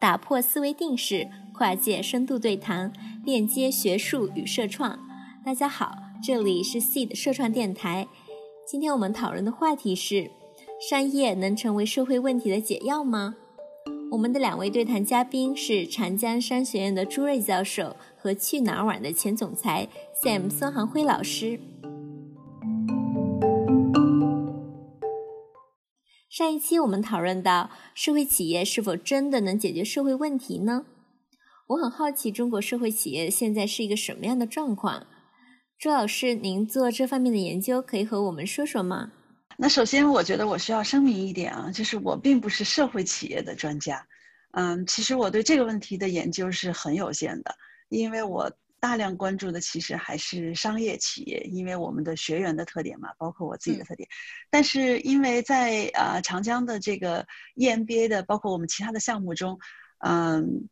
打破思维定式，跨界深度对谈，链接学术与社创。大家好，这里是 Seed 社创电台。今天我们讨论的话题是：商业能成为社会问题的解药吗？我们的两位对谈嘉宾是长江商学院的朱瑞教授和去哪儿网的前总裁 Sam 孙航辉老师。上一期我们讨论到，社会企业是否真的能解决社会问题呢？我很好奇，中国社会企业现在是一个什么样的状况？朱老师，您做这方面的研究，可以和我们说说吗？那首先，我觉得我需要声明一点啊，就是我并不是社会企业的专家。嗯，其实我对这个问题的研究是很有限的，因为我大量关注的其实还是商业企业，因为我们的学员的特点嘛，包括我自己的特点。但是因为在啊长江的这个 EMBA 的，包括我们其他的项目中，嗯。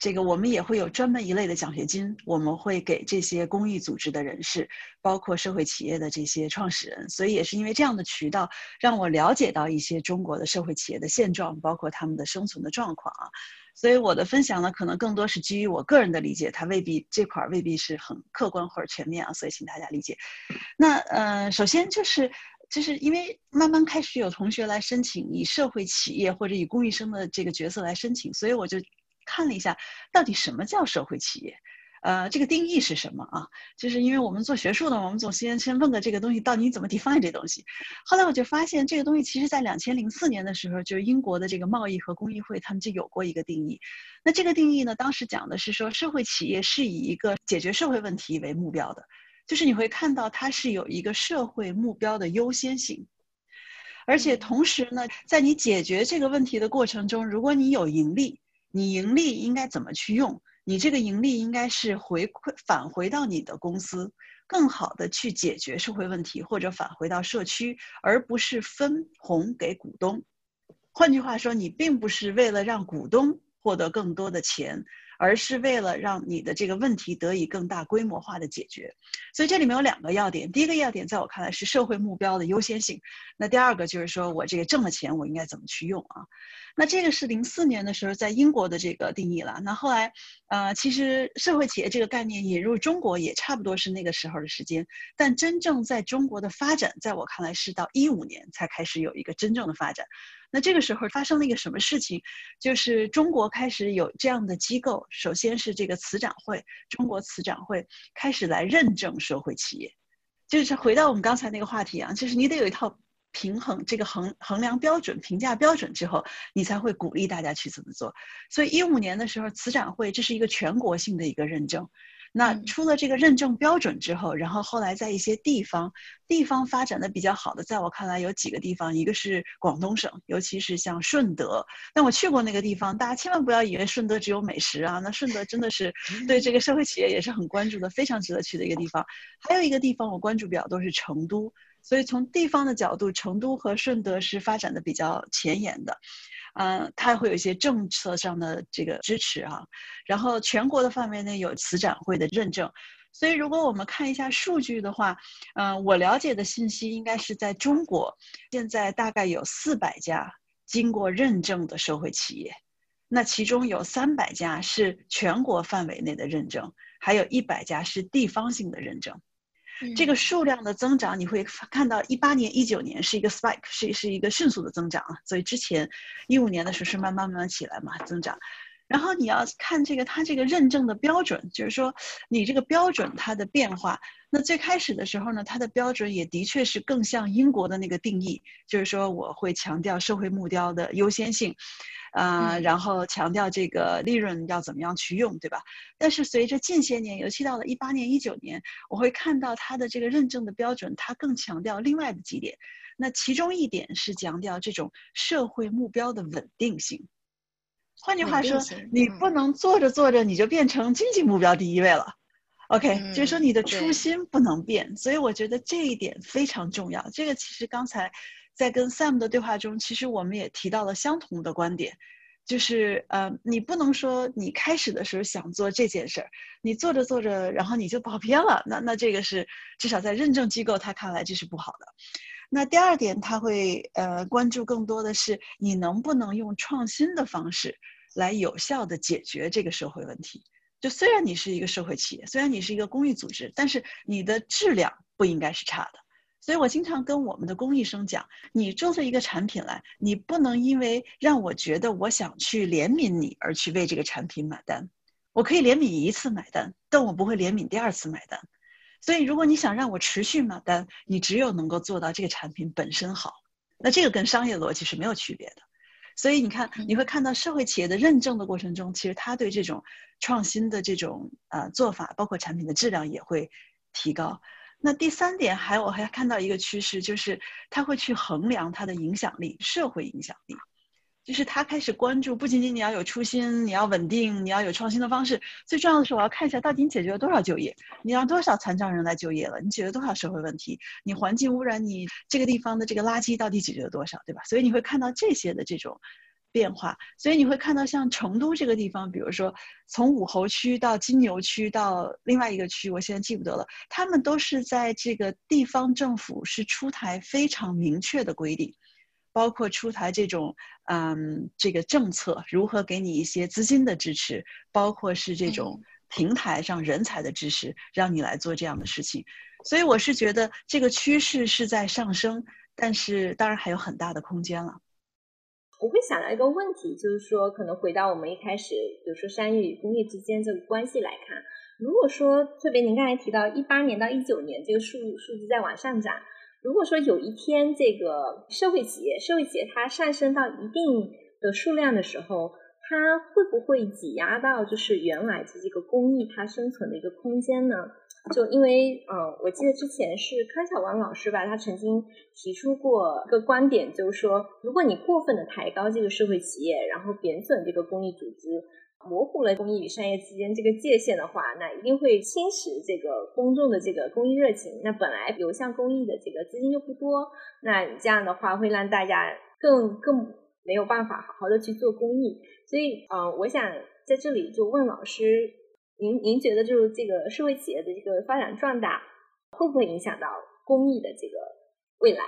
这个我们也会有专门一类的奖学金，我们会给这些公益组织的人士，包括社会企业的这些创始人。所以也是因为这样的渠道，让我了解到一些中国的社会企业的现状，包括他们的生存的状况啊。所以我的分享呢，可能更多是基于我个人的理解，它未必这块未必是很客观或者全面啊。所以请大家理解。那呃，首先就是就是因为慢慢开始有同学来申请以社会企业或者以公益生的这个角色来申请，所以我就。看了一下，到底什么叫社会企业？呃，这个定义是什么啊？就是因为我们做学术的，我们总先先问个这个东西到底怎么 define 这东西。后来我就发现，这个东西其实在两千零四年的时候，就是英国的这个贸易和工艺会他们就有过一个定义。那这个定义呢，当时讲的是说，社会企业是以一个解决社会问题为目标的，就是你会看到它是有一个社会目标的优先性，而且同时呢，在你解决这个问题的过程中，如果你有盈利。你盈利应该怎么去用？你这个盈利应该是回馈返回到你的公司，更好的去解决社会问题，或者返回到社区，而不是分红给股东。换句话说，你并不是为了让股东获得更多的钱。而是为了让你的这个问题得以更大规模化的解决，所以这里面有两个要点。第一个要点，在我看来是社会目标的优先性。那第二个就是说我这个挣了钱，我应该怎么去用啊？那这个是零四年的时候在英国的这个定义了。那后来，呃，其实社会企业这个概念引入中国也差不多是那个时候的时间。但真正在中国的发展，在我看来是到一五年才开始有一个真正的发展。那这个时候发生了一个什么事情？就是中国开始有这样的机构，首先是这个慈展会，中国慈展会开始来认证社会企业。就是回到我们刚才那个话题啊，就是你得有一套平衡这个衡衡量标准、评价标准之后，你才会鼓励大家去怎么做。所以一五年的时候，慈展会这是一个全国性的一个认证。那出了这个认证标准之后，然后后来在一些地方，地方发展的比较好的，在我看来有几个地方，一个是广东省，尤其是像顺德。那我去过那个地方，大家千万不要以为顺德只有美食啊，那顺德真的是 对这个社会企业也是很关注的，非常值得去的一个地方。还有一个地方我关注比较多是成都，所以从地方的角度，成都和顺德是发展的比较前沿的。嗯，它会有一些政策上的这个支持啊，然后全国的范围内有慈展会的认证，所以如果我们看一下数据的话，嗯，我了解的信息应该是在中国，现在大概有四百家经过认证的社会企业，那其中有三百家是全国范围内的认证，还有一百家是地方性的认证。这个数量的增长，你会看到一八年、一九年是一个 spike，是是一个迅速的增长啊。所以之前一五年的时候是慢慢慢慢起来嘛，增长。然后你要看这个它这个认证的标准，就是说你这个标准它的变化。那最开始的时候呢，它的标准也的确是更像英国的那个定义，就是说我会强调社会目标的优先性。啊，然后强调这个利润要怎么样去用，对吧？但是随着近些年，尤其到了一八年、一九年，我会看到它的这个认证的标准，它更强调另外的几点。那其中一点是强调这种社会目标的稳定性。换句话说，你不能做着做着你就变成经济目标第一位了。OK，就是说你的初心不能变。所以我觉得这一点非常重要。这个其实刚才。在跟 Sam 的对话中，其实我们也提到了相同的观点，就是呃，你不能说你开始的时候想做这件事儿，你做着做着，然后你就跑偏了，那那这个是至少在认证机构他看来这是不好的。那第二点，他会呃关注更多的是你能不能用创新的方式来有效的解决这个社会问题。就虽然你是一个社会企业，虽然你是一个公益组织，但是你的质量不应该是差的。所以我经常跟我们的公益生讲，你做出一个产品来，你不能因为让我觉得我想去怜悯你而去为这个产品买单。我可以怜悯一次买单，但我不会怜悯第二次买单。所以如果你想让我持续买单，你只有能够做到这个产品本身好。那这个跟商业逻辑是没有区别的。所以你看，你会看到社会企业的认证的过程中，其实它对这种创新的这种呃做法，包括产品的质量也会提高。那第三点，还我还看到一个趋势，就是他会去衡量它的影响力，社会影响力，就是他开始关注，不仅仅你要有初心，你要稳定，你要有创新的方式，最重要的是我要看一下到底你解决了多少就业，你让多少残障人来就业了，你解决多少社会问题，你环境污染，你这个地方的这个垃圾到底解决了多少，对吧？所以你会看到这些的这种。变化，所以你会看到像成都这个地方，比如说从武侯区到金牛区到另外一个区，我现在记不得了，他们都是在这个地方政府是出台非常明确的规定，包括出台这种嗯这个政策，如何给你一些资金的支持，包括是这种平台上人才的支持，让你来做这样的事情。所以我是觉得这个趋势是在上升，但是当然还有很大的空间了。我会想到一个问题，就是说，可能回到我们一开始，比如说商业与工业之间这个关系来看，如果说，特别您刚才提到一八年到一九年这个数数字在往上涨，如果说有一天这个社会企业，社会企业它上升到一定的数量的时候，它会不会挤压到就是原来的这个公益它生存的一个空间呢？就因为，嗯，我记得之前是康小王老师吧，他曾经提出过一个观点，就是说，如果你过分的抬高这个社会企业，然后贬损这个公益组织，模糊了公益与商业之间这个界限的话，那一定会侵蚀这个公众的这个公益热情。那本来流向公益的这个资金又不多，那这样的话会让大家更更没有办法好好的去做公益。所以，嗯，我想在这里就问老师。您您觉得就是这个社会企业的这个发展壮大，会不会影响到公益的这个未来？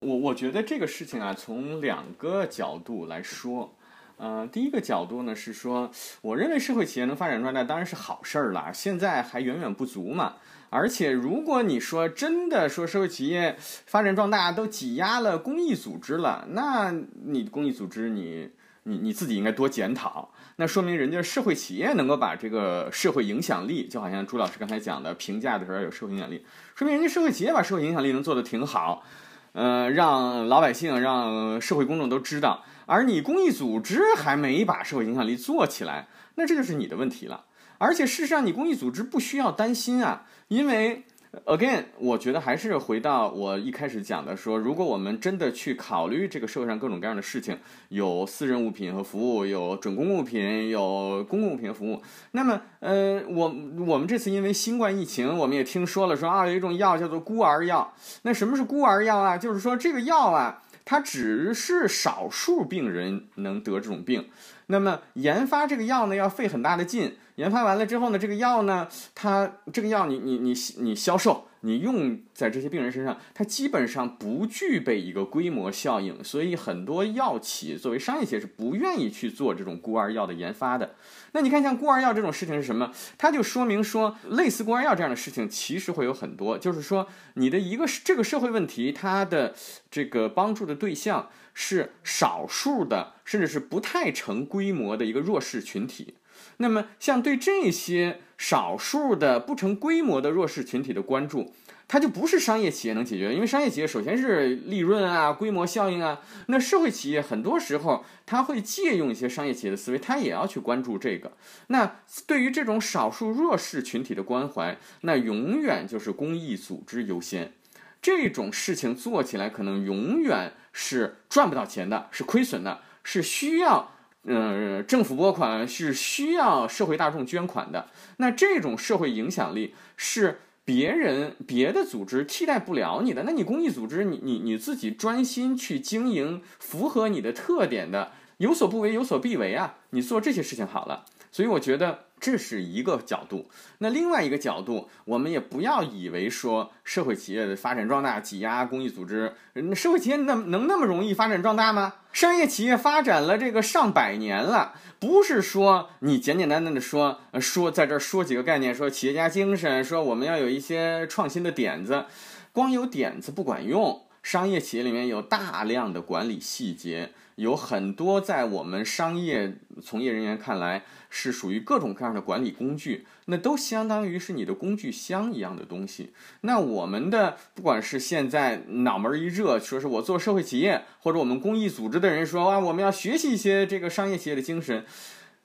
我我觉得这个事情啊，从两个角度来说，呃，第一个角度呢是说，我认为社会企业能发展壮大当然是好事儿了，现在还远远不足嘛。而且如果你说真的说社会企业发展壮大都挤压了公益组织了，那你公益组织你。你你自己应该多检讨，那说明人家社会企业能够把这个社会影响力，就好像朱老师刚才讲的评价的时候有社会影响力，说明人家社会企业把社会影响力能做得挺好，呃，让老百姓、让社会公众都知道，而你公益组织还没把社会影响力做起来，那这就是你的问题了。而且事实上，你公益组织不需要担心啊，因为。Again，我觉得还是回到我一开始讲的，说如果我们真的去考虑这个社会上各种各样的事情，有私人物品和服务，有准公共物品，有公共物品和服务，那么，呃，我我们这次因为新冠疫情，我们也听说了，说啊有一种药叫做孤儿药。那什么是孤儿药啊？就是说这个药啊，它只是少数病人能得这种病。那么研发这个药呢，要费很大的劲。研发完了之后呢，这个药呢，它这个药你你你你销售，你用在这些病人身上，它基本上不具备一个规模效应，所以很多药企作为商业企业是不愿意去做这种孤儿药的研发的。那你看像孤儿药这种事情是什么？它就说明说，类似孤儿药这样的事情其实会有很多，就是说你的一个这个社会问题，它的这个帮助的对象是少数的，甚至是不太成规模的一个弱势群体。那么，像对这些少数的不成规模的弱势群体的关注，它就不是商业企业能解决的。因为商业企业首先是利润啊、规模效应啊。那社会企业很多时候，它会借用一些商业企业的思维，它也要去关注这个。那对于这种少数弱势群体的关怀，那永远就是公益组织优先。这种事情做起来可能永远是赚不到钱的，是亏损的，是需要。嗯，政府拨款是需要社会大众捐款的，那这种社会影响力是别人别的组织替代不了你的。那你公益组织，你你你自己专心去经营，符合你的特点的，有所不为，有所必为啊！你做这些事情好了。所以我觉得这是一个角度。那另外一个角度，我们也不要以为说社会企业的发展壮大挤压公益组织，社会企业那能那么容易发展壮大吗？商业企业发展了这个上百年了，不是说你简简单单的说说在这儿说几个概念，说企业家精神，说我们要有一些创新的点子，光有点子不管用。商业企业里面有大量的管理细节，有很多在我们商业从业人员看来是属于各种各样的管理工具，那都相当于是你的工具箱一样的东西。那我们的不管是现在脑门一热，说是我做社会企业，或者我们公益组织的人说啊，我们要学习一些这个商业企业的精神。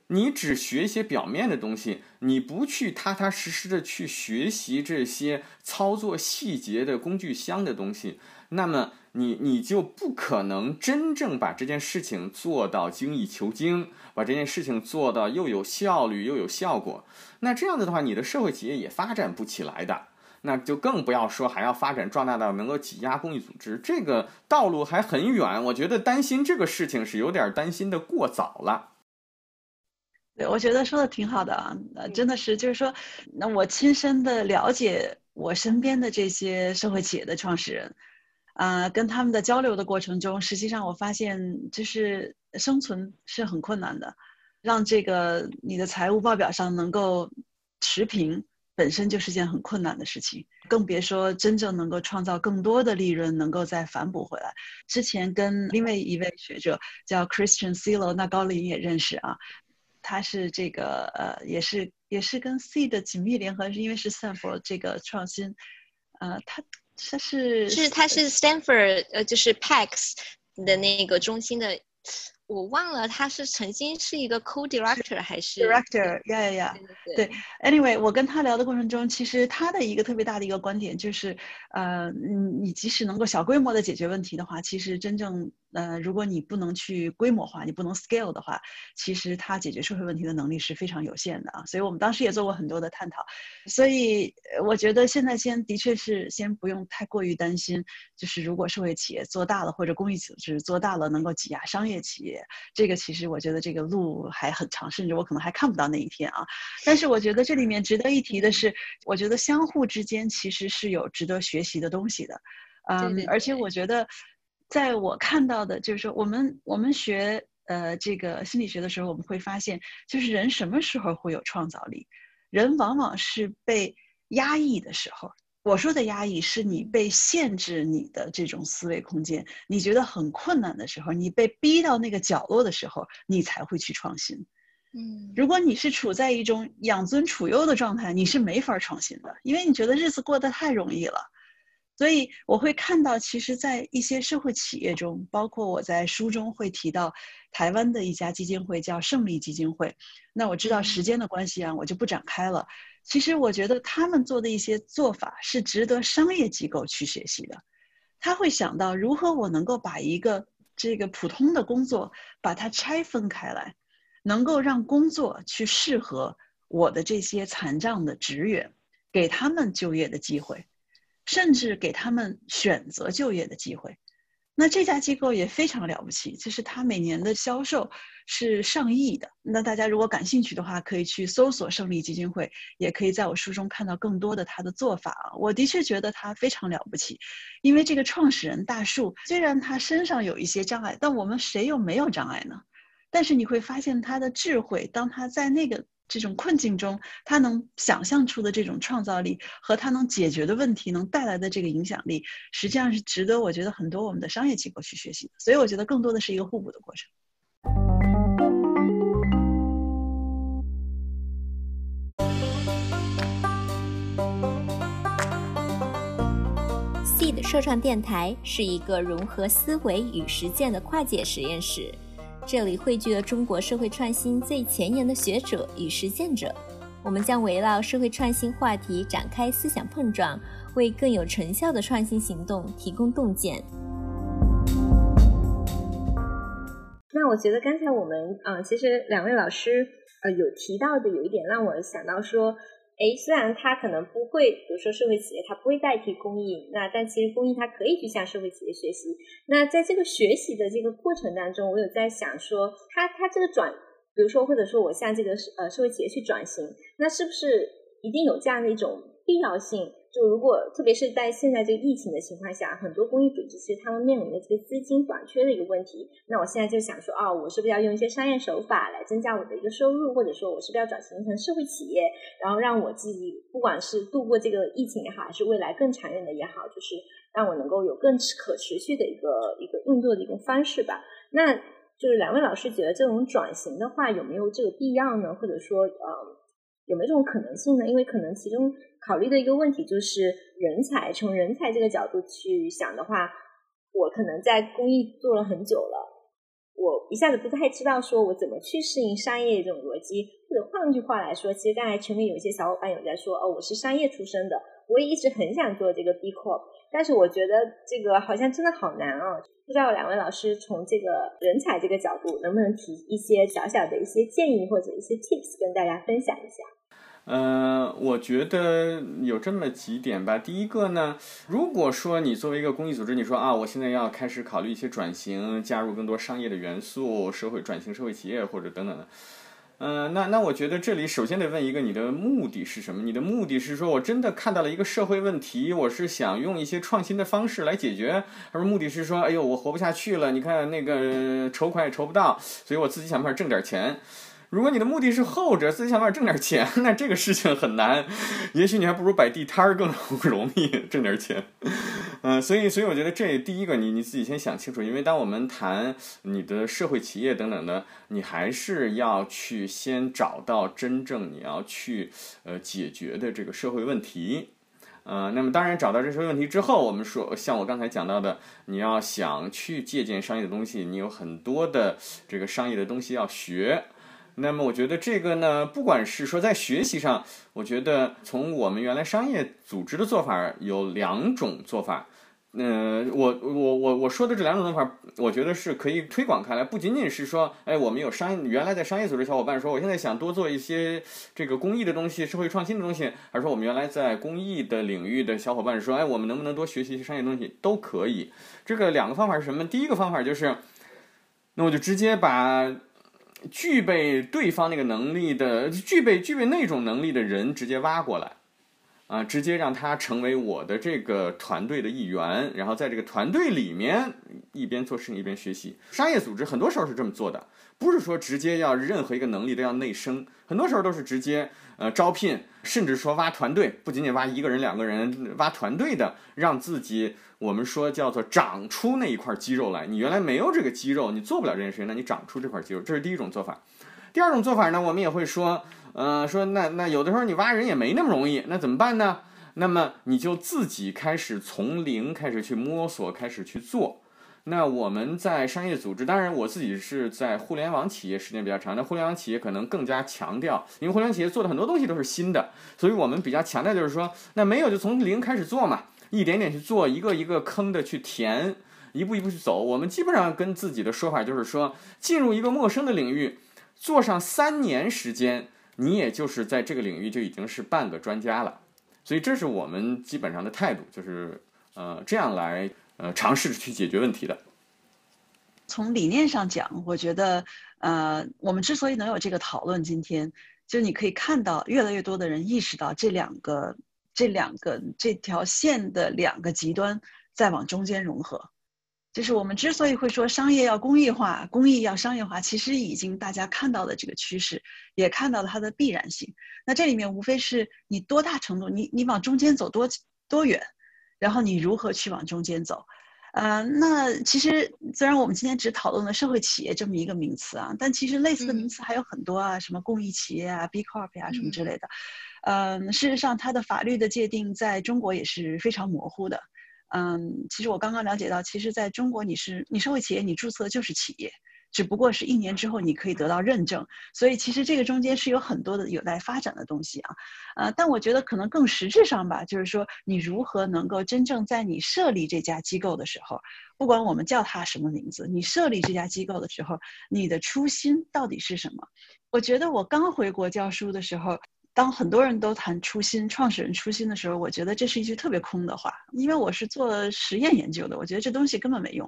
你只学一些表面的东西，你不去踏踏实实的去学习这些操作细节的工具箱的东西，那么你你就不可能真正把这件事情做到精益求精，把这件事情做到又有效率又有效果。那这样子的话，你的社会企业也发展不起来的。那就更不要说还要发展壮大到能够挤压公益组织，这个道路还很远。我觉得担心这个事情是有点担心的过早了。对，我觉得说的挺好的啊，呃，真的是，就是说，那我亲身的了解我身边的这些社会企业的创始人，啊，跟他们的交流的过程中，实际上我发现，就是生存是很困难的，让这个你的财务报表上能够持平，本身就是件很困难的事情，更别说真正能够创造更多的利润，能够再反哺回来。之前跟另外一位学者叫 Christian Silo，那高林也认识啊。他是这个呃，也是也是跟 C 的紧密联合，是因为是 Stanford 这个创新，呃，他他是是他是 Stanford 呃，就是 Pax 的那个中心的。我忘了他是曾经是一个 co-director 还是 director，yeah yeah，，对，anyway，我跟他聊的过程中，其实他的一个特别大的一个观点就是，呃，你即使能够小规模的解决问题的话，其实真正呃，如果你不能去规模化，你不能 scale 的话，其实他解决社会问题的能力是非常有限的啊。所以我们当时也做过很多的探讨，所以我觉得现在先的确是先不用太过于担心，就是如果社会企业做大了或者公益组织做大了，能够挤压商业企业。这个其实我觉得这个路还很长，甚至我可能还看不到那一天啊。但是我觉得这里面值得一提的是，我觉得相互之间其实是有值得学习的东西的，嗯，而且我觉得，在我看到的就是说，我们我们学呃这个心理学的时候，我们会发现，就是人什么时候会有创造力？人往往是被压抑的时候。我说的压抑是你被限制你的这种思维空间，你觉得很困难的时候，你被逼到那个角落的时候，你才会去创新。嗯，如果你是处在一种养尊处优的状态，你是没法创新的，因为你觉得日子过得太容易了。所以我会看到，其实，在一些社会企业中，包括我在书中会提到台湾的一家基金会叫胜利基金会。那我知道时间的关系啊，我就不展开了。其实我觉得他们做的一些做法是值得商业机构去学习的。他会想到如何我能够把一个这个普通的工作把它拆分开来，能够让工作去适合我的这些残障的职员，给他们就业的机会，甚至给他们选择就业的机会。那这家机构也非常了不起，就是它每年的销售是上亿的。那大家如果感兴趣的话，可以去搜索胜利基金会，也可以在我书中看到更多的他的做法啊。我的确觉得他非常了不起，因为这个创始人大树虽然他身上有一些障碍，但我们谁又没有障碍呢？但是你会发现他的智慧，当他在那个。这种困境中，他能想象出的这种创造力和他能解决的问题能带来的这个影响力，实际上是值得我觉得很多我们的商业机构去学习的。所以我觉得更多的是一个互补的过程。Seed 社创电台是一个融合思维与实践的跨界实验室。这里汇聚了中国社会创新最前沿的学者与实践者，我们将围绕社会创新话题展开思想碰撞，为更有成效的创新行动提供洞见。那我觉得刚才我们啊，其实两位老师呃有提到的有一点让我想到说。哎，虽然它可能不会，比如说社会企业，它不会代替公益，那但其实公益它可以去向社会企业学习。那在这个学习的这个过程当中，我有在想说，它它这个转比如说，或者说我向这个呃社会企业去转型，那是不是一定有这样的一种必要性？就如果特别是在现在这个疫情的情况下，很多公益组织其实他们面临的这个资金短缺的一个问题。那我现在就想说，哦，我是不是要用一些商业手法来增加我的一个收入，或者说我是不是要转型成社会企业，然后让我自己不管是度过这个疫情也好，还是未来更长远的也好，就是让我能够有更可持续的一个一个运作的一种方式吧。那就是两位老师觉得这种转型的话有没有这个必要呢？或者说，呃，有没有这种可能性呢？因为可能其中。考虑的一个问题就是人才，从人才这个角度去想的话，我可能在公益做了很久了，我一下子不太知道说我怎么去适应商业这种逻辑，或者换句话来说，其实刚才群里有一些小伙伴有在说，哦，我是商业出身的，我也一直很想做这个 B Corp，但是我觉得这个好像真的好难啊！不知道两位老师从这个人才这个角度，能不能提一些小小的一些建议或者一些 tips 跟大家分享一下？呃，我觉得有这么几点吧。第一个呢，如果说你作为一个公益组织，你说啊，我现在要开始考虑一些转型，加入更多商业的元素，社会转型、社会企业或者等等的，嗯，那那我觉得这里首先得问一个，你的目的是什么？你的目的是说我真的看到了一个社会问题，我是想用一些创新的方式来解决，还是目的是说，哎呦，我活不下去了，你看那个筹款也筹不到，所以我自己想办法挣点钱。如果你的目的是后者，自己想办法挣点钱，那这个事情很难。也许你还不如摆地摊儿更容易 挣点钱。嗯，所以，所以我觉得这第一个，你你自己先想清楚。因为当我们谈你的社会企业等等的，你还是要去先找到真正你要去呃解决的这个社会问题。呃，那么当然找到这些问题之后，我们说像我刚才讲到的，你要想去借鉴商业的东西，你有很多的这个商业的东西要学。那么我觉得这个呢，不管是说在学习上，我觉得从我们原来商业组织的做法有两种做法。嗯，我我我我说的这两种做法，我觉得是可以推广开来，不仅仅是说，哎，我们有商原来在商业组织小伙伴说，我现在想多做一些这个公益的东西、社会创新的东西，还是说我们原来在公益的领域的小伙伴说，哎，我们能不能多学习一些商业东西，都可以。这个两个方法是什么？第一个方法就是，那我就直接把。具备对方那个能力的，具备具备那种能力的人，直接挖过来，啊，直接让他成为我的这个团队的一员，然后在这个团队里面一边做事情一边学习。商业组织很多时候是这么做的，不是说直接要任何一个能力都要内生，很多时候都是直接呃招聘，甚至说挖团队，不仅仅挖一个人两个人，挖团队的，让自己。我们说叫做长出那一块肌肉来，你原来没有这个肌肉，你做不了这件事情，那你长出这块肌肉，这是第一种做法。第二种做法呢，我们也会说，呃，说那那有的时候你挖人也没那么容易，那怎么办呢？那么你就自己开始从零开始去摸索，开始去做。那我们在商业组织，当然我自己是在互联网企业时间比较长，那互联网企业可能更加强调，因为互联网企业做的很多东西都是新的，所以我们比较强调就是说，那没有就从零开始做嘛。一点点去做，一个一个坑的去填，一步一步去走。我们基本上跟自己的说法就是说，进入一个陌生的领域，做上三年时间，你也就是在这个领域就已经是半个专家了。所以这是我们基本上的态度，就是呃这样来呃尝试去解决问题的。从理念上讲，我觉得呃我们之所以能有这个讨论，今天就你可以看到越来越多的人意识到这两个。这两个这条线的两个极端在往中间融合，就是我们之所以会说商业要公益化，公益要商业化，其实已经大家看到了这个趋势，也看到了它的必然性。那这里面无非是你多大程度，你你往中间走多多远，然后你如何去往中间走。呃，那其实虽然我们今天只讨论了社会企业这么一个名词啊，但其实类似的名词还有很多啊，什么公益企业啊、B Corp 啊什么之类的。嗯，事实上，它的法律的界定在中国也是非常模糊的。嗯，其实我刚刚了解到，其实在中国，你是你社会企业，你注册就是企业，只不过是一年之后你可以得到认证。所以，其实这个中间是有很多的有待发展的东西啊。呃，但我觉得可能更实质上吧，就是说你如何能够真正在你设立这家机构的时候，不管我们叫它什么名字，你设立这家机构的时候，你的初心到底是什么？我觉得我刚回国教书的时候。当很多人都谈初心、创始人初心的时候，我觉得这是一句特别空的话，因为我是做实验研究的，我觉得这东西根本没用。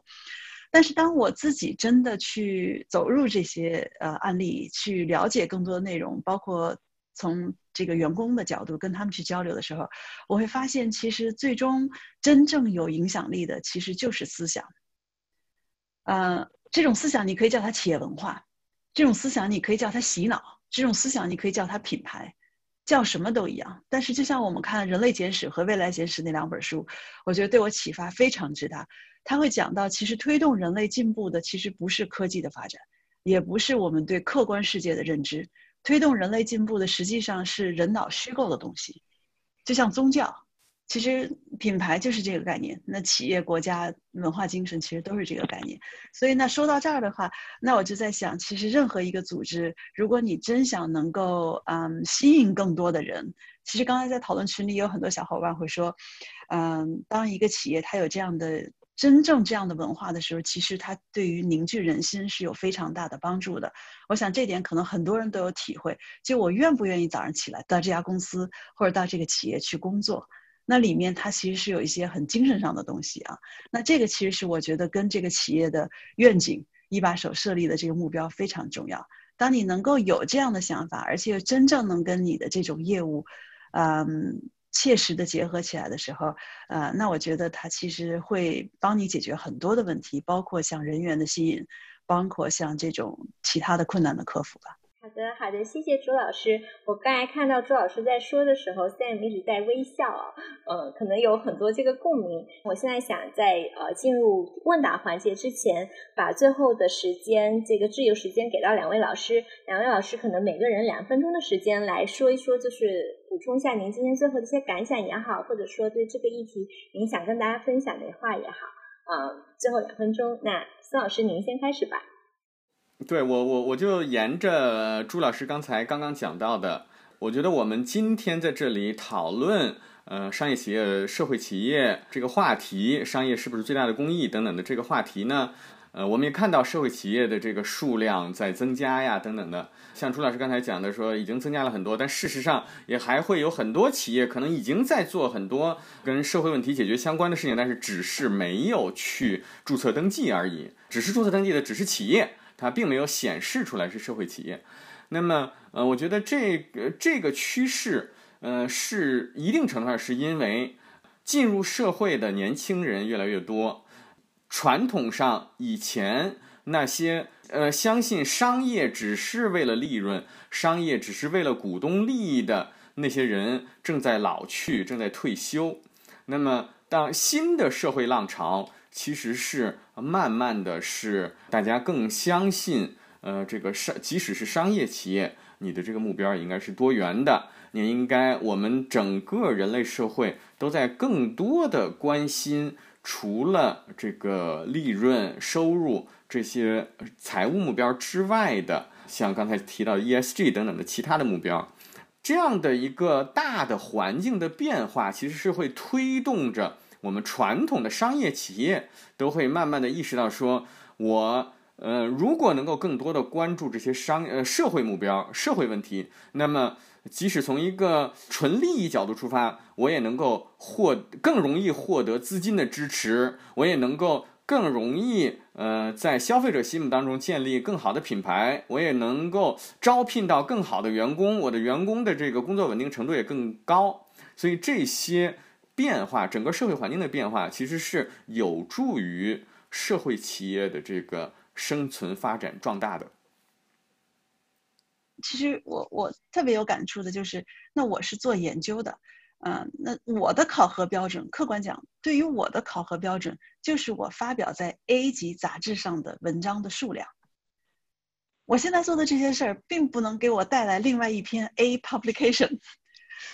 但是当我自己真的去走入这些呃案例，去了解更多的内容，包括从这个员工的角度跟他们去交流的时候，我会发现，其实最终真正有影响力的，其实就是思想。呃，这种思想你可以叫它企业文化，这种思想你可以叫它洗脑，这种思想你可以叫它品牌。叫什么都一样，但是就像我们看《人类简史》和《未来简史》那两本书，我觉得对我启发非常之大。他会讲到，其实推动人类进步的，其实不是科技的发展，也不是我们对客观世界的认知，推动人类进步的，实际上是人脑虚构的东西，就像宗教。其实品牌就是这个概念，那企业、国家、文化精神其实都是这个概念。所以那说到这儿的话，那我就在想，其实任何一个组织，如果你真想能够嗯吸引更多的人，其实刚才在讨论群里有很多小伙伴会说，嗯，当一个企业它有这样的真正这样的文化的时候，其实它对于凝聚人心是有非常大的帮助的。我想这点可能很多人都有体会。就我愿不愿意早上起来到这家公司或者到这个企业去工作？那里面它其实是有一些很精神上的东西啊，那这个其实是我觉得跟这个企业的愿景一把手设立的这个目标非常重要。当你能够有这样的想法，而且真正能跟你的这种业务，嗯，切实的结合起来的时候，呃，那我觉得它其实会帮你解决很多的问题，包括像人员的吸引，包括像这种其他的困难的克服吧。好的，好的，谢谢朱老师。我刚才看到朱老师在说的时候，Sam 一直在微笑啊，呃，可能有很多这个共鸣。我现在想在呃进入问答环节之前，把最后的时间这个自由时间给到两位老师，两位老师可能每个人两分钟的时间来说一说，就是补充一下您今天最后的一些感想也好，或者说对这个议题您想跟大家分享的话也好，啊，最后两分钟，那孙老师您先开始吧。对我，我我就沿着朱老师刚才刚刚讲到的，我觉得我们今天在这里讨论，呃，商业企业、社会企业这个话题，商业是不是最大的公益等等的这个话题呢？呃，我们也看到社会企业的这个数量在增加呀，等等的。像朱老师刚才讲的说，已经增加了很多，但事实上也还会有很多企业可能已经在做很多跟社会问题解决相关的事情，但是只是没有去注册登记而已，只是注册登记的只是企业。它并没有显示出来是社会企业，那么，呃，我觉得这个这个趋势，呃，是一定程度上是因为进入社会的年轻人越来越多，传统上以前那些呃相信商业只是为了利润，商业只是为了股东利益的那些人正在老去，正在退休，那么当新的社会浪潮。其实是慢慢的是大家更相信，呃，这个商即使是商业企业，你的这个目标也应该是多元的，你应该我们整个人类社会都在更多的关心，除了这个利润收入这些财务目标之外的，像刚才提到 ESG 等等的其他的目标，这样的一个大的环境的变化，其实是会推动着。我们传统的商业企业都会慢慢的意识到，说我呃，如果能够更多的关注这些商呃社会目标、社会问题，那么即使从一个纯利益角度出发，我也能够获更容易获得资金的支持，我也能够更容易呃在消费者心目当中建立更好的品牌，我也能够招聘到更好的员工，我的员工的这个工作稳定程度也更高，所以这些。变化，整个社会环境的变化，其实是有助于社会企业的这个生存、发展、壮大的。其实我我特别有感触的就是，那我是做研究的，嗯，那我的考核标准，客观讲，对于我的考核标准，就是我发表在 A 级杂志上的文章的数量。我现在做的这些事儿，并不能给我带来另外一篇 A publication。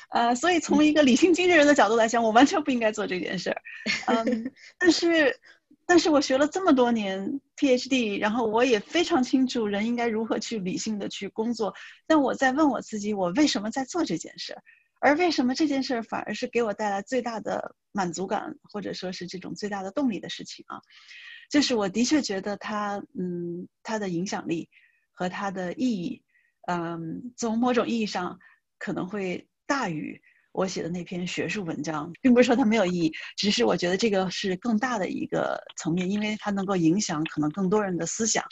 呃，所以从一个理性经纪人的角度来讲，我完全不应该做这件事儿。嗯，但是，但是我学了这么多年 PhD，然后我也非常清楚人应该如何去理性的去工作。但我在问我自己，我为什么在做这件事儿？而为什么这件事儿反而是给我带来最大的满足感，或者说是这种最大的动力的事情啊？就是我的确觉得它，嗯，它的影响力和它的意义，嗯，从某种意义上可能会。大于我写的那篇学术文章，并不是说它没有意义，只是我觉得这个是更大的一个层面，因为它能够影响可能更多人的思想，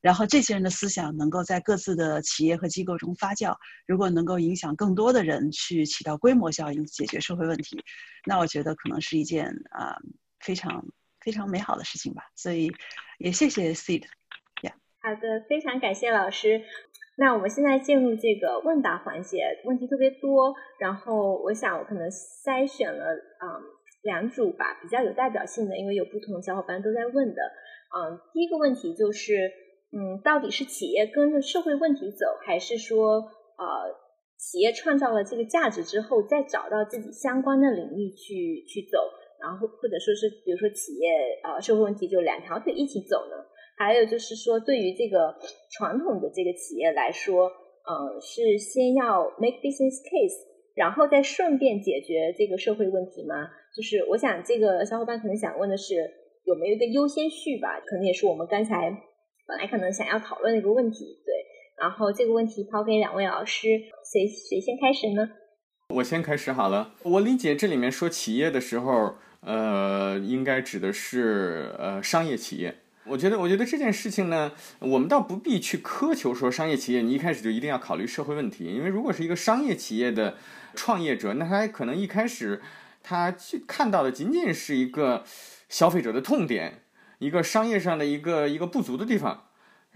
然后这些人的思想能够在各自的企业和机构中发酵。如果能够影响更多的人去起到规模效应，解决社会问题，那我觉得可能是一件啊非常非常美好的事情吧。所以也谢谢 Seed。好的，非常感谢老师。那我们现在进入这个问答环节，问题特别多，然后我想我可能筛选了嗯两组吧，比较有代表性的，因为有不同小伙伴都在问的。嗯，第一个问题就是，嗯，到底是企业跟着社会问题走，还是说呃企业创造了这个价值之后，再找到自己相关的领域去去走，然后或者说是比如说企业呃社会问题就两条腿一起走呢？还有就是说，对于这个传统的这个企业来说，呃，是先要 make business case，然后再顺便解决这个社会问题吗？就是我想这个小伙伴可能想问的是有没有一个优先序吧？可能也是我们刚才本来可能想要讨论的一个问题。对，然后这个问题抛给两位老师，谁谁先开始呢？我先开始好了。我理解这里面说企业的时候，呃，应该指的是呃商业企业。我觉得，我觉得这件事情呢，我们倒不必去苛求说商业企业你一开始就一定要考虑社会问题，因为如果是一个商业企业的创业者，那他可能一开始他去看到的仅仅是一个消费者的痛点，一个商业上的一个一个不足的地方，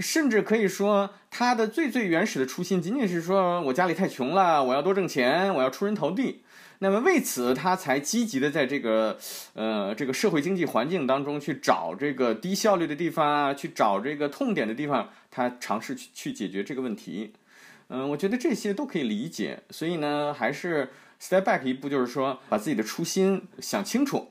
甚至可以说他的最最原始的初心仅仅是说我家里太穷了，我要多挣钱，我要出人头地。那么为此，他才积极的在这个，呃，这个社会经济环境当中去找这个低效率的地方啊，去找这个痛点的地方，他尝试去去解决这个问题。嗯，我觉得这些都可以理解。所以呢，还是 step back 一步，就是说把自己的初心想清楚。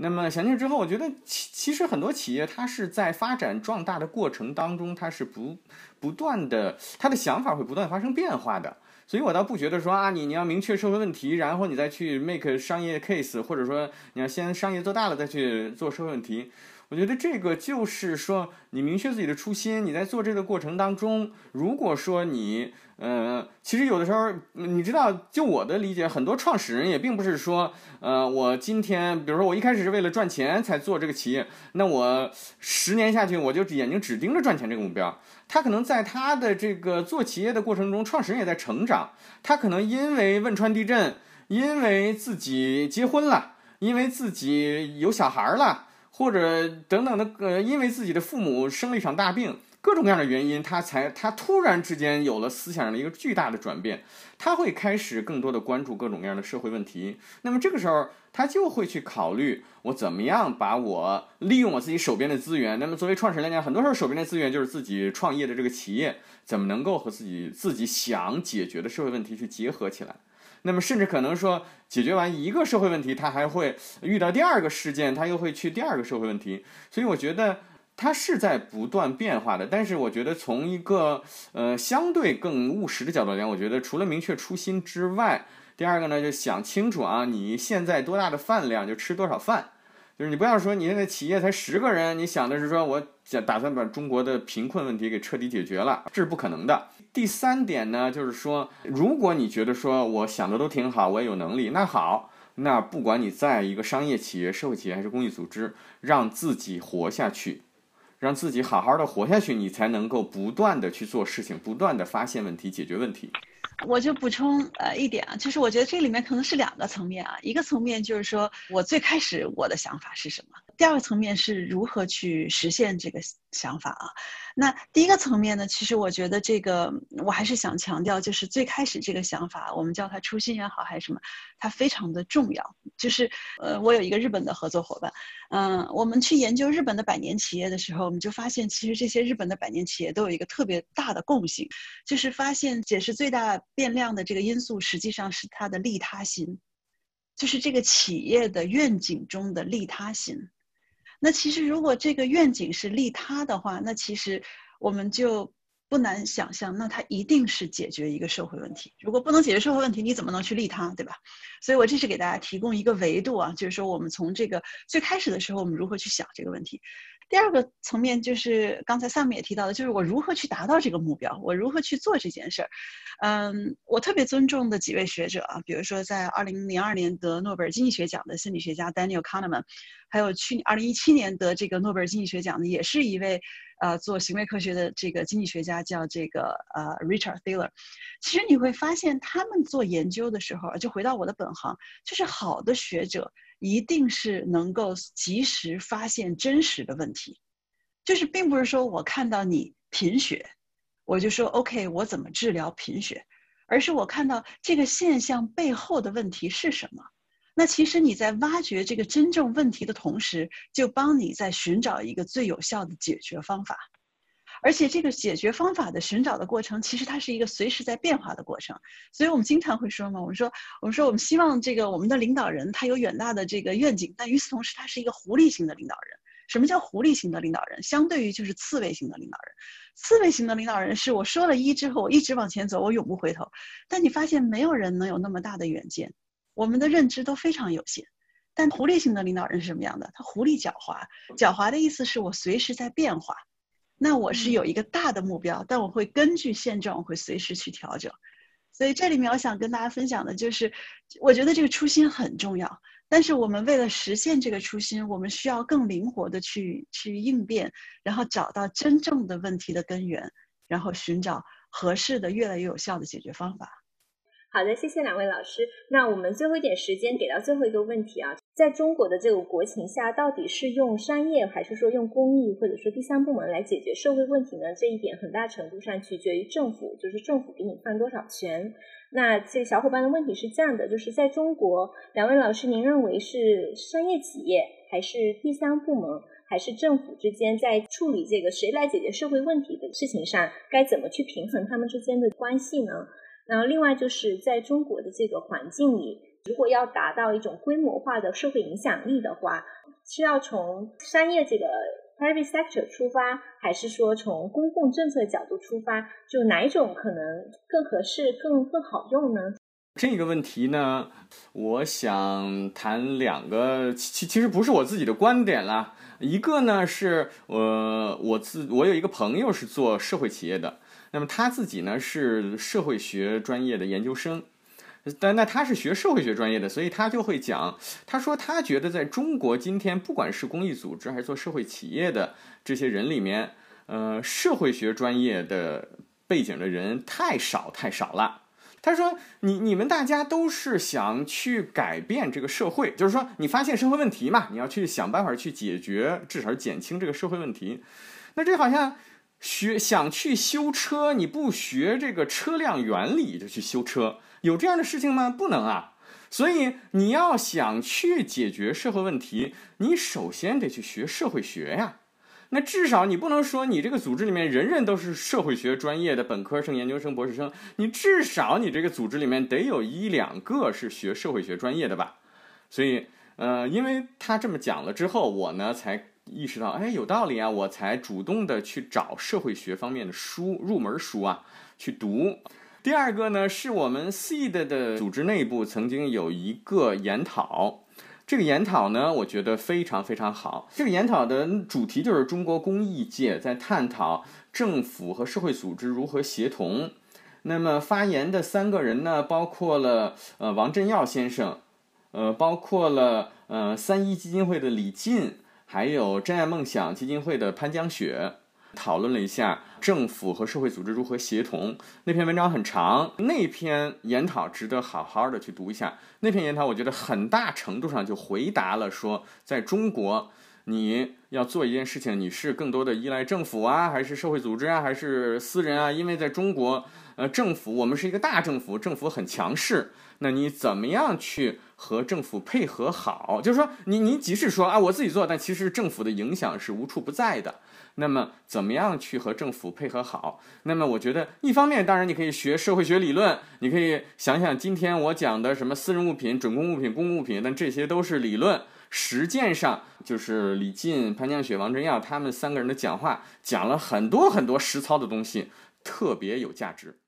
那么想清楚之后，我觉得其其实很多企业它是在发展壮大的过程当中，它是不不断的，它的想法会不断发生变化的。所以我倒不觉得说啊，你你要明确社会问题，然后你再去 make 商业 case，或者说你要先商业做大了再去做社会问题。我觉得这个就是说，你明确自己的初心，你在做这个过程当中，如果说你，呃，其实有的时候，你知道，就我的理解，很多创始人也并不是说，呃，我今天，比如说我一开始是为了赚钱才做这个企业，那我十年下去，我就眼睛只盯着赚钱这个目标。他可能在他的这个做企业的过程中，创始人也在成长。他可能因为汶川地震，因为自己结婚了，因为自己有小孩了。或者等等的，呃，因为自己的父母生了一场大病，各种各样的原因，他才他突然之间有了思想上的一个巨大的转变，他会开始更多的关注各种各样的社会问题。那么这个时候，他就会去考虑我怎么样把我利用我自己手边的资源。那么作为创始人来讲，很多时候手边的资源就是自己创业的这个企业，怎么能够和自己自己想解决的社会问题去结合起来。那么，甚至可能说，解决完一个社会问题，他还会遇到第二个事件，他又会去第二个社会问题。所以，我觉得他是在不断变化的。但是，我觉得从一个呃相对更务实的角度来讲，我觉得除了明确初心之外，第二个呢，就想清楚啊，你现在多大的饭量就吃多少饭。就是你不要说你现在企业才十个人，你想的是说我想打算把中国的贫困问题给彻底解决了，这是不可能的。第三点呢，就是说，如果你觉得说我想的都挺好，我也有能力，那好，那不管你在一个商业企业、社会企业还是公益组织，让自己活下去，让自己好好的活下去，你才能够不断的去做事情，不断的发现问题，解决问题。我就补充呃一点啊，就是我觉得这里面可能是两个层面啊，一个层面就是说我最开始我的想法是什么，第二个层面是如何去实现这个想法啊。那第一个层面呢，其实我觉得这个我还是想强调，就是最开始这个想法，我们叫它初心也好还是什么，它非常的重要。就是呃，我有一个日本的合作伙伴，嗯，我们去研究日本的百年企业的时候，我们就发现，其实这些日本的百年企业都有一个特别大的共性，就是发现解释最大变量的这个因素，实际上是它的利他心，就是这个企业的愿景中的利他心。那其实，如果这个愿景是利他的话，那其实我们就不难想象，那它一定是解决一个社会问题。如果不能解决社会问题，你怎么能去利他，对吧？所以我这是给大家提供一个维度啊，就是说我们从这个最开始的时候，我们如何去想这个问题。第二个层面就是刚才 Sam 也提到的，就是我如何去达到这个目标，我如何去做这件事儿。嗯，我特别尊重的几位学者啊，比如说在2002年得诺贝尔经济学奖的心理学家 Daniel Kahneman，还有去年2017年得这个诺贝尔经济学奖的，也是一位呃做行为科学的这个经济学家，叫这个呃 Richard Thaler。其实你会发现，他们做研究的时候，就回到我的本行，就是好的学者。一定是能够及时发现真实的问题，就是并不是说我看到你贫血，我就说 OK，我怎么治疗贫血，而是我看到这个现象背后的问题是什么。那其实你在挖掘这个真正问题的同时，就帮你在寻找一个最有效的解决方法。而且这个解决方法的寻找的过程，其实它是一个随时在变化的过程。所以我们经常会说嘛，我们说，我们说我们希望这个我们的领导人他有远大的这个愿景，但与此同时他是一个狐狸型的领导人。什么叫狐狸型的领导人？相对于就是刺猬型的领导人。刺猬型的领导人是我说了一之后，我一直往前走，我永不回头。但你发现没有人能有那么大的远见，我们的认知都非常有限。但狐狸型的领导人是什么样的？他狐狸狡猾，狡猾的意思是我随时在变化。那我是有一个大的目标，但我会根据现状，我会随时去调整。所以这里面我想跟大家分享的就是，我觉得这个初心很重要。但是我们为了实现这个初心，我们需要更灵活的去去应变，然后找到真正的问题的根源，然后寻找合适的、越来越有效的解决方法。好的，谢谢两位老师。那我们最后一点时间给到最后一个问题啊，在中国的这个国情下，到底是用商业还是说用公益或者说第三部门来解决社会问题呢？这一点很大程度上取决于政府，就是政府给你放多少钱。那这个小伙伴的问题是这样的，就是在中国，两位老师，您认为是商业企业还是第三部门还是政府之间在处理这个谁来解决社会问题的事情上，该怎么去平衡他们之间的关系呢？然后，另外就是在中国的这个环境里，如果要达到一种规模化的社会影响力的话，是要从商业这个 private sector 出发，还是说从公共政策角度出发？就哪一种可能更合适、更更好用呢？这个问题呢，我想谈两个，其其实不是我自己的观点啦。一个呢是，呃，我自我有一个朋友是做社会企业的。那么他自己呢是社会学专业的研究生，但那他是学社会学专业的，所以他就会讲，他说他觉得在中国今天，不管是公益组织还是做社会企业的这些人里面，呃，社会学专业的背景的人太少太少了。他说，你你们大家都是想去改变这个社会，就是说你发现社会问题嘛，你要去想办法去解决，至少减轻这个社会问题。那这好像。学想去修车，你不学这个车辆原理就去修车，有这样的事情吗？不能啊！所以你要想去解决社会问题，你首先得去学社会学呀。那至少你不能说你这个组织里面人人都是社会学专业的本科生、研究生、博士生，你至少你这个组织里面得有一两个是学社会学专业的吧？所以，呃，因为他这么讲了之后，我呢才。意识到，哎，有道理啊，我才主动的去找社会学方面的书，入门书啊，去读。第二个呢，是我们 SEED 的组织内部曾经有一个研讨，这个研讨呢，我觉得非常非常好。这个研讨的主题就是中国公益界在探讨政府和社会组织如何协同。那么发言的三个人呢，包括了呃王振耀先生，呃，包括了呃三一基金会的李进。还有真爱梦想基金会的潘江雪讨论了一下政府和社会组织如何协同。那篇文章很长，那篇研讨值得好好的去读一下。那篇研讨我觉得很大程度上就回答了说，在中国你要做一件事情，你是更多的依赖政府啊，还是社会组织啊，还是私人啊？因为在中国，呃，政府我们是一个大政府，政府很强势。那你怎么样去和政府配合好？就是说，你你即使说啊，我自己做，但其实政府的影响是无处不在的。那么，怎么样去和政府配合好？那么，我觉得一方面，当然你可以学社会学理论，你可以想想今天我讲的什么私人物品、准公物品、公共物品，但这些都是理论。实践上，就是李进、潘江雪、王振耀他们三个人的讲话，讲了很多很多实操的东西，特别有价值。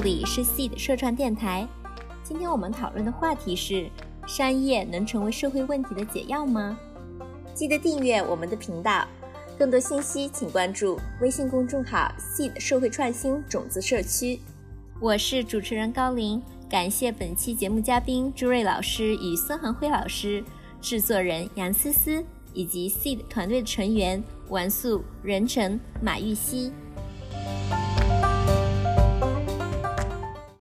这里是 Seed 社创电台。今天我们讨论的话题是：商业能成为社会问题的解药吗？记得订阅我们的频道，更多信息请关注微信公众号 “Seed 社会创新种子社区”。我是主持人高林，感谢本期节目嘉宾朱瑞老师与孙航辉老师，制作人杨思思以及 Seed 团队的成员王素、任晨、马玉溪。